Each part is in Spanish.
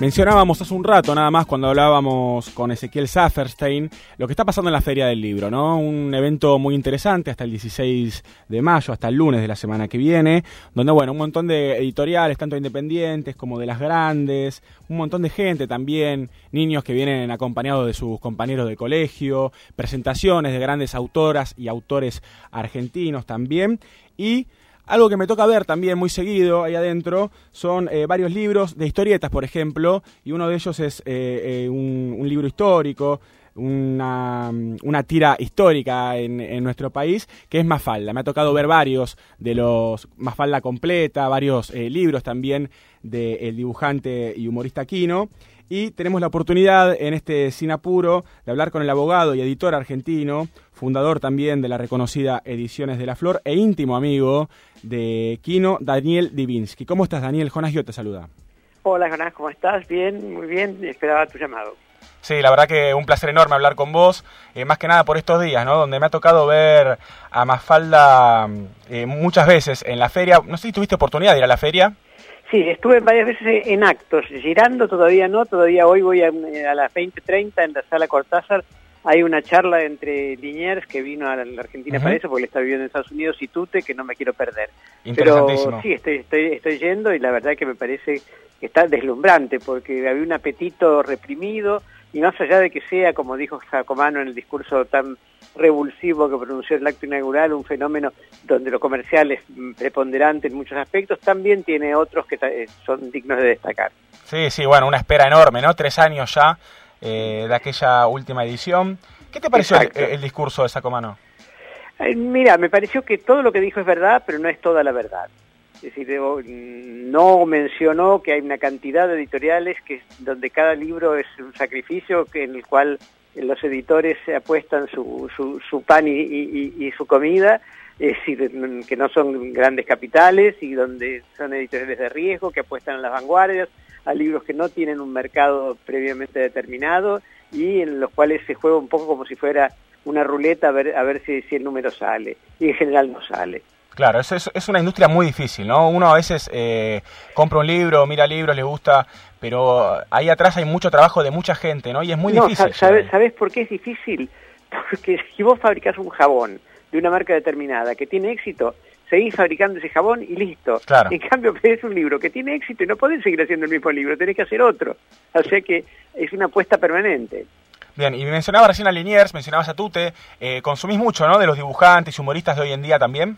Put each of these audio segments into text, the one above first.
Mencionábamos hace un rato nada más cuando hablábamos con Ezequiel Safferstein lo que está pasando en la Feria del Libro, ¿no? Un evento muy interesante hasta el 16 de mayo, hasta el lunes de la semana que viene, donde, bueno, un montón de editoriales, tanto independientes como de las grandes, un montón de gente también, niños que vienen acompañados de sus compañeros de colegio, presentaciones de grandes autoras y autores argentinos también, y algo que me toca ver también muy seguido ahí adentro son eh, varios libros de historietas, por ejemplo, y uno de ellos es eh, eh, un, libro histórico, una, una tira histórica en, nuestro país, que es Mafalda. Me ha tocado ver varios de los Mafalda completa, varios libros también del dibujante y humorista Quino. Y tenemos la oportunidad en este Sin Apuro de hablar con el abogado y editor argentino, fundador también de la reconocida Ediciones de la Flor e íntimo amigo de Kino, Daniel Divinsky. ¿Cómo estás, Daniel? Jonas yo te saluda. Hola, Jonas, ¿cómo estás? Bien, muy bien, esperaba tu llamado. Sí, la verdad que un placer enorme hablar con vos, eh, más que nada por estos días, ¿no? Donde me ha tocado ver a Mafalda eh, muchas veces en la feria. No sé si tuviste oportunidad de ir a la feria. Sí, estuve varias veces en actos, girando todavía no, todavía hoy voy a, a las 20.30 en la sala Cortázar hay una charla entre Liniers, que vino a la Argentina para eso, porque él está viviendo en Estados Unidos, y Tute, que no me quiero perder. Pero sí, estoy, estoy, estoy yendo y la verdad que me parece que está deslumbrante, porque había un apetito reprimido, y más allá de que sea, como dijo Sacomano en el discurso tan revulsivo que pronunció el acto inaugural, un fenómeno donde lo comercial es preponderante en muchos aspectos, también tiene otros que eh, son dignos de destacar. Sí, sí, bueno, una espera enorme, ¿no? Tres años ya eh, de aquella última edición. ¿Qué te pareció el, discurso de Sacomano? Eh, mira, me pareció que todo lo que dijo es verdad, pero no es toda la verdad. Es decir, no mencionó que hay una cantidad de editoriales que donde cada libro es un sacrificio en el cual los editores apuestan su, su, pan y, su comida, es decir, que no son grandes capitales y donde son editoriales de riesgo que apuestan a las vanguardias a libros que no tienen un mercado previamente determinado y en los cuales se juega un poco como si fuera una ruleta a ver, a ver si, si el número sale, y en general no sale. Claro, es, es, una industria muy difícil, ¿no? Uno a veces eh, compra un libro, mira libros, le gusta, pero ahí atrás hay mucho trabajo de mucha gente, ¿no? Y es muy difícil. ¿sabes, ¿Sabes por qué es difícil? Porque si vos fabricás un jabón de una marca determinada que tiene éxito, seguís fabricando ese jabón y listo. En cambio, es un libro que tiene éxito y no podés seguir haciendo el mismo libro, tenés que hacer otro. O sea que es una apuesta permanente. Bien, y mencionaba recién a Liniers, mencionabas a Tute, eh, consumís mucho, ¿no?, de los dibujantes y humoristas de hoy en día también.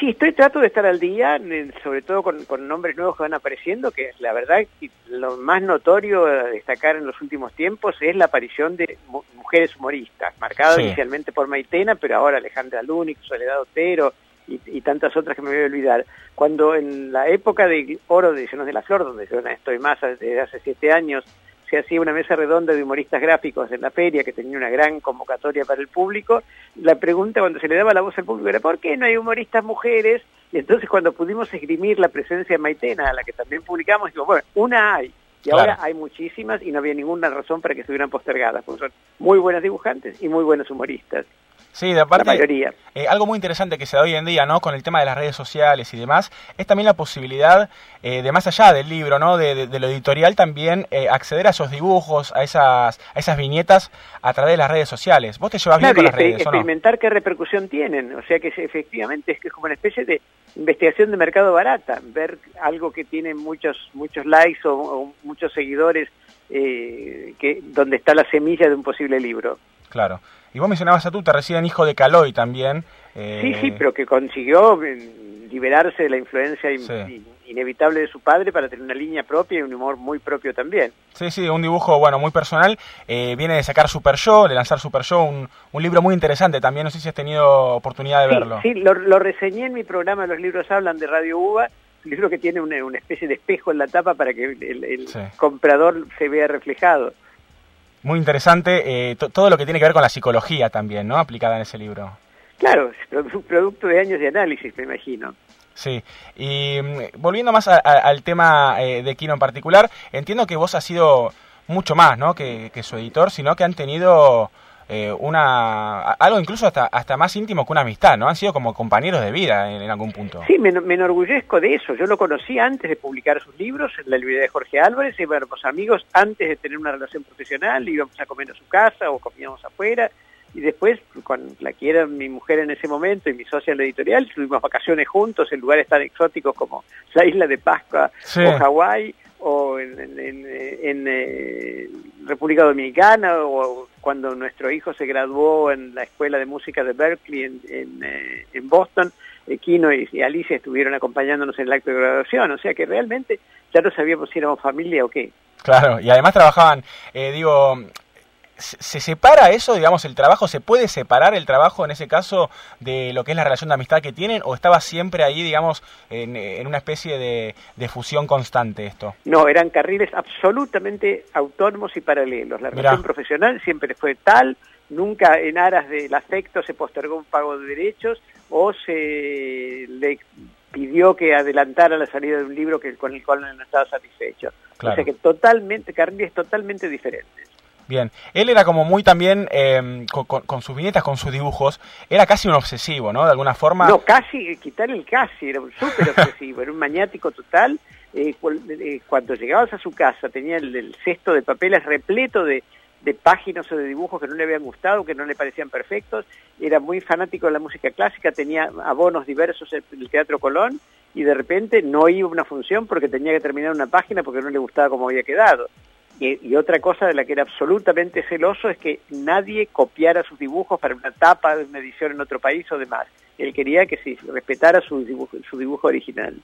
Sí, estoy trato de estar al día, sobre todo con, nombres nuevos que van apareciendo, que la verdad lo más notorio a destacar en los últimos tiempos es la aparición de mujeres humoristas, marcadas inicialmente por Maitena, pero ahora Alejandra Lúnic, Soledad Otero, y, tantas otras que me voy a olvidar. Cuando en la época de oro de Ediciones de la Flor, donde yo estoy más desde hace siete años, se hacía una mesa redonda de humoristas gráficos en la feria que tenía una gran convocatoria para el público, la pregunta cuando se le daba la voz al público era ¿por qué no hay humoristas mujeres? Y entonces cuando pudimos esgrimir la presencia de Maitena, a la que también publicamos, digo, bueno, una hay, y ahora hay muchísimas y no había ninguna razón para que estuvieran postergadas, porque son muy buenas dibujantes y muy buenos humoristas. Sí, de aparte, mayoría. Eh, algo muy interesante que se da hoy en día, ¿no? Con el tema de las redes sociales y demás, es también la posibilidad eh, de más allá del libro, ¿no? De, lo editorial también eh, acceder a esos dibujos, a esas, a esas viñetas a través de las redes sociales. ¿Vos te llevas bien con las redes? Experimentar qué repercusión tienen, o sea que efectivamente es que es como una especie de investigación de mercado barata, ver algo que tiene muchos muchos likes o, muchos seguidores, que donde está la semilla de un posible libro. Claro. Y vos mencionabas a Tuta recién hijo de Caloi también. Eh, sí, sí, pero que consiguió eh, liberarse de la influencia inevitable de su padre para tener una línea propia y un humor muy propio también. Sí, sí, un dibujo, bueno, muy personal. Eh, viene de sacar Super Show, de lanzar Super Show, un, un, libro muy interesante también. No sé si has tenido oportunidad de verlo. Sí, lo, reseñé en mi programa Los Libros Hablan de Radio UBA. Un libro que tiene una, especie de espejo en la tapa para que el, comprador se vea reflejado muy interesante eh, todo lo que tiene que ver con la psicología también, ¿no? Aplicada en ese libro. Claro, es un producto de años de análisis, me imagino. Sí, y mm, volviendo más al tema eh, de Kino en particular, entiendo que vos has sido mucho más, ¿no? Que, su editor, sino que han tenido eh, una algo incluso hasta hasta más íntimo que una amistad, ¿no? Han sido como compañeros de vida en, algún punto. Sí, me, enorgullezco de eso. Yo lo conocí antes de publicar sus libros en la librería de Jorge Álvarez, éramos amigos antes de tener una relación profesional, íbamos a comer a su casa o comíamos afuera, y después, con la que era mi mujer en ese momento y mi socia en la editorial, tuvimos vacaciones juntos en lugares tan exóticos como la isla de Pascua o Hawái o en, eh, República Dominicana o cuando nuestro hijo se graduó en la Escuela de Música de Berkeley en, en, eh, Boston, eh, Kino y, Alicia estuvieron acompañándonos en el acto de graduación, o sea que realmente ya no sabíamos si éramos familia o qué. Claro, y además trabajaban, digo, ¿Se separa eso, digamos, el trabajo? ¿Se puede separar el trabajo en ese caso de lo que es la relación de amistad que tienen? ¿O estaba siempre ahí, digamos, en, una especie de, fusión constante esto? No, eran carriles absolutamente autónomos y paralelos. La relación profesional siempre fue tal, nunca en aras del afecto se postergó un pago de derechos o se le pidió que adelantara la salida de un libro que, con el cual no estaba satisfecho. O sea que totalmente, carriles totalmente diferentes. Bien, él era como muy también, em, con, sus viñetas, con sus dibujos, era casi un obsesivo, ¿no? De alguna forma. No, casi, quitar el casi, era un súper obsesivo, era un maniático total. Eh, eh, cuando llegabas a su casa tenía el, cesto de papeles repleto de, de páginas o de dibujos que no le habían gustado, que no le parecían perfectos, era muy fanático de la música clásica, tenía abonos diversos en el Teatro Colón y de repente no iba a una función porque tenía que terminar una página porque no le gustaba cómo había quedado. Y, otra cosa de la que era absolutamente celoso es que nadie copiara sus dibujos para una tapa de una edición en otro país o demás. Él quería que se respetara su dibujo, su dibujo original.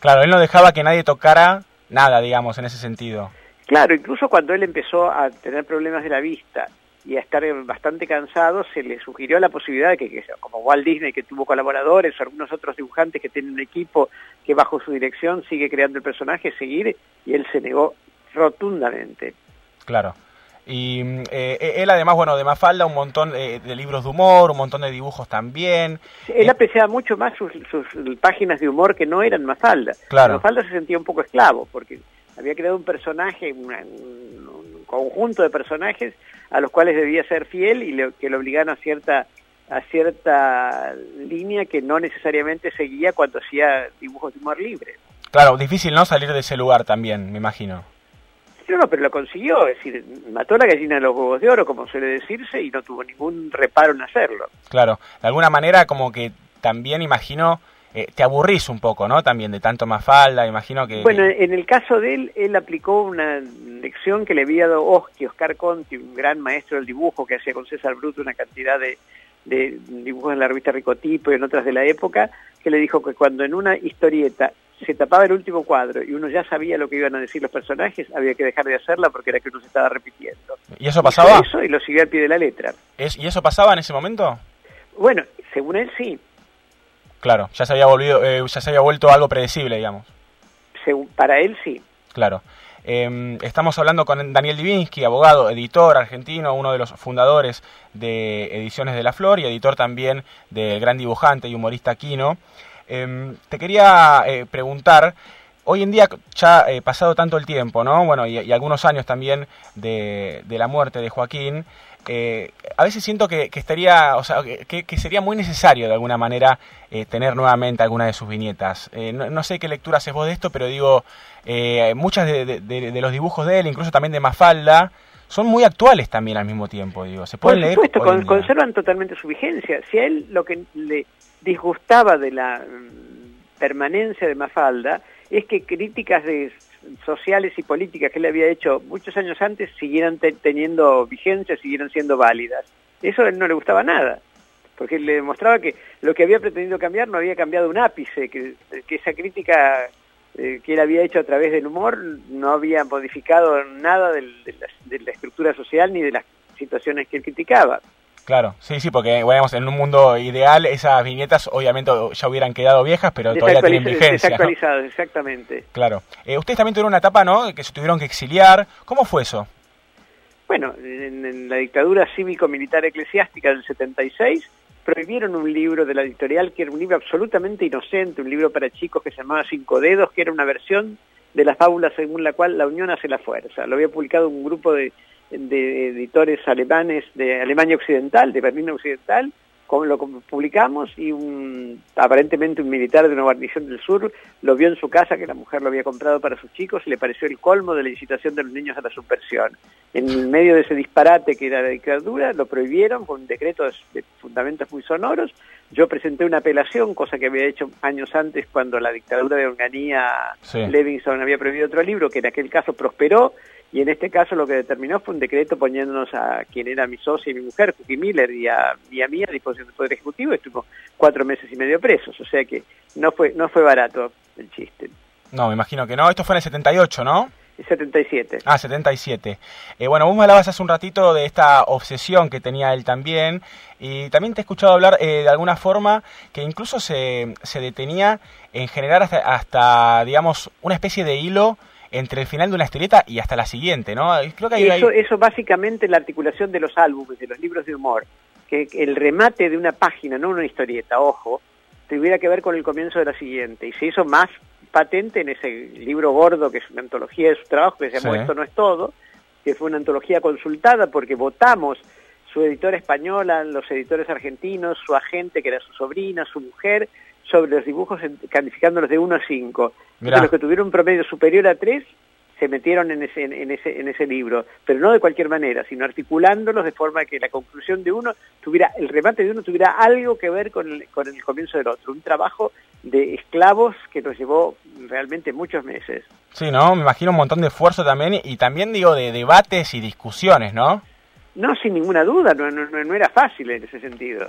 Claro, él no dejaba que nadie tocara nada, digamos, en ese sentido. Claro, incluso cuando él empezó a tener problemas de la vista y a estar bastante cansado, se le sugirió la posibilidad de que, como Walt Disney, que tuvo colaboradores, o algunos otros dibujantes que tienen un equipo que bajo su dirección sigue creando el personaje, seguir, y él se negó rotundamente. Claro. Y eh, él además, bueno, de Mafalda, un montón de, libros de humor, un montón de dibujos también. Él eh, apreciaba mucho más sus, páginas de humor que no eran Mafalda. Claro. Mafalda se sentía un poco esclavo, porque había creado un personaje, un, conjunto de personajes a los cuales debía ser fiel y que lo obligaban a cierta a cierta línea que no necesariamente seguía cuando hacía dibujos de humor libre. Claro, difícil, ¿no? Salir de ese lugar también, me imagino. No, no, pero lo consiguió, es decir, mató la gallina de los huevos de oro, como suele decirse, y no tuvo ningún reparo en hacerlo. Claro, de alguna manera como que también imagino, eh, te aburrís un poco, ¿no? También de tanto más falda, imagino que... Bueno, en el caso de él, él aplicó una lección que le había dado Oscar Conti, un gran maestro del dibujo que hacía con César Bruto una cantidad de, de dibujos en la revista Ricotipo y en otras de la época, que le dijo que cuando en una historieta se tapaba el último cuadro y uno ya sabía lo que iban a decir los personajes, había que dejar de hacerla porque era que uno se estaba repitiendo. ¿Y eso pasaba? Y eso y lo siguió al pie de la letra. ¿Y eso pasaba en ese momento? Bueno, según él sí. Claro, ya se había, volvido, eh, ya se había vuelto algo predecible, digamos. Según, para él sí. Claro. Em, estamos hablando con Daniel Divinsky, abogado, editor argentino, uno de los fundadores de Ediciones de la Flor y editor también del gran dibujante y humorista Quino. Em, te quería eh, preguntar, hoy en día ya eh, pasado tanto el tiempo, ¿no? Bueno, y, algunos años también de, la muerte de Joaquín, eh, a veces siento que, estaría, o sea, que, sería muy necesario de alguna manera tener nuevamente alguna de sus viñetas. No, sé qué lectura haces vos de esto, pero digo, muchas de, los dibujos de él, incluso también de Mafalda, son muy actuales también al mismo tiempo, digo. Se pueden Por supuesto, conservan totalmente su vigencia. Si a él lo que le disgustaba de la mm, permanencia de Mafalda es que críticas de sociales y políticas que él había hecho muchos años antes siguieran teniendo vigencia, siguieran siendo válidas. Eso a él no le gustaba nada, porque le demostraba que lo que había pretendido cambiar no había cambiado un ápice, que, esa crítica eh, que él había hecho a través del humor no había modificado nada de la estructura social ni de las situaciones que él criticaba. Claro, sí, sí, porque bueno, en un mundo ideal esas viñetas obviamente ya hubieran quedado viejas, pero todavía tienen vigencia. Desactualizadas, exactamente. Claro. Eh, ustedes también tuvieron una etapa, ¿no?, que se tuvieron que exiliar. ¿Cómo fue eso? Bueno, en, la dictadura cívico-militar eclesiástica del 76 prohibieron un libro de la editorial que era un libro absolutamente inocente, un libro para chicos que se llamaba Cinco Dedos, que era una versión de la fábula según la cual la unión hace la fuerza. Lo había publicado un grupo de de editores alemanes de Alemania Occidental, de Berlín Occidental, lo publicamos y un, aparentemente un militar de una guarnición del sur lo vio en su casa que la mujer lo había comprado para sus chicos y le pareció el colmo de la incitación de los niños a la subversión. En medio de ese disparate que era la dictadura, lo prohibieron con un decreto de fundamentos muy sonoros. Yo presenté una apelación, cosa que había hecho años antes cuando la dictadura de Onganía Levinson había prohibido otro libro, que en aquel caso prosperó y en este caso lo que determinó fue un decreto poniéndonos a quien era mi socia y mi mujer, Cookie Miller, y a, y a mí a disposición del Poder Ejecutivo, estuvimos cuatro meses y medio presos, o sea que no fue, no fue barato el chiste. No, me imagino que no, esto fue en el 78, ¿no? 77. Ah, 77. Eh, bueno, vos me hablabas hace un ratito de esta obsesión que tenía él también, y también te he escuchado hablar eh, de alguna forma que incluso se, se detenía en generar hasta, hasta, digamos, una especie de hilo entre el final de una historieta y hasta la siguiente, ¿no? Creo que hay, eso, eso básicamente la articulación de los álbumes, de los libros de humor, que el remate de una página, no una historieta, ojo, tuviera que ver con el comienzo de la siguiente, y se hizo más patente en ese libro gordo que es una antología de su trabajo, que se llamó Esto no es todo, que fue una antología consultada porque votamos su editora española, los editores argentinos, su agente que era su sobrina, su mujer, sobre los dibujos calificándolos de 1 a 5. Los que tuvieron un promedio superior a 3 se metieron en ese, en, ese, en ese libro, pero no de cualquier manera, sino articulándolos de forma que la conclusión de uno tuviera, el remate de uno tuviera algo que ver con el, con el comienzo del otro, un trabajo de esclavos que nos llevó realmente muchos meses. Sí, ¿no? Me imagino un montón de esfuerzo también y también digo de debates y discusiones, ¿no? No, sin ninguna duda, no, no, no era fácil en ese sentido.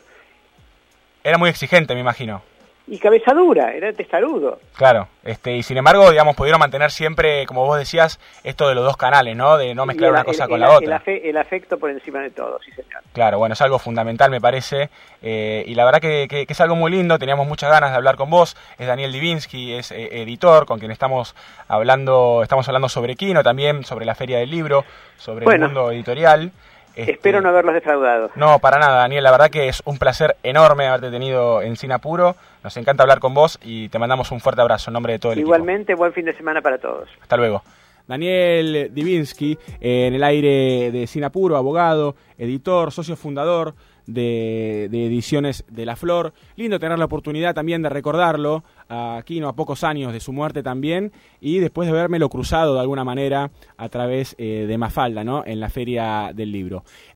Era muy exigente, me imagino y cabeza dura, era testarudo. Claro, este, y sin embargo, digamos, pudieron mantener siempre, como vos decías, esto de los dos canales, ¿no? De no mezclar una cosa con la otra. El, afecto por encima de todo, sí señor. Claro, bueno, es algo fundamental, me parece, eh, y la verdad que, que, es algo muy lindo, teníamos muchas ganas de hablar con vos, es Daniel Divinsky, es eh, editor, con quien estamos hablando, estamos hablando sobre Kino, también sobre la Feria del Libro, sobre el mundo editorial. Espero no haberlos defraudado. No, para nada, Daniel. La verdad que es un placer enorme haberte tenido en Sinapuro. Nos encanta hablar con vos y te mandamos un fuerte abrazo en nombre de todo el equipo. Igualmente, buen fin de semana para todos. Hasta luego. Daniel Divinsky, en el aire de Sinapuro, abogado, editor, socio fundador de, Ediciones de la Flor. Lindo tener la oportunidad también de recordarlo, aquí no a pocos años de su muerte también, y después de vermelo cruzado de alguna manera a través eh, de Mafalda, ¿no? En la Feria del Libro.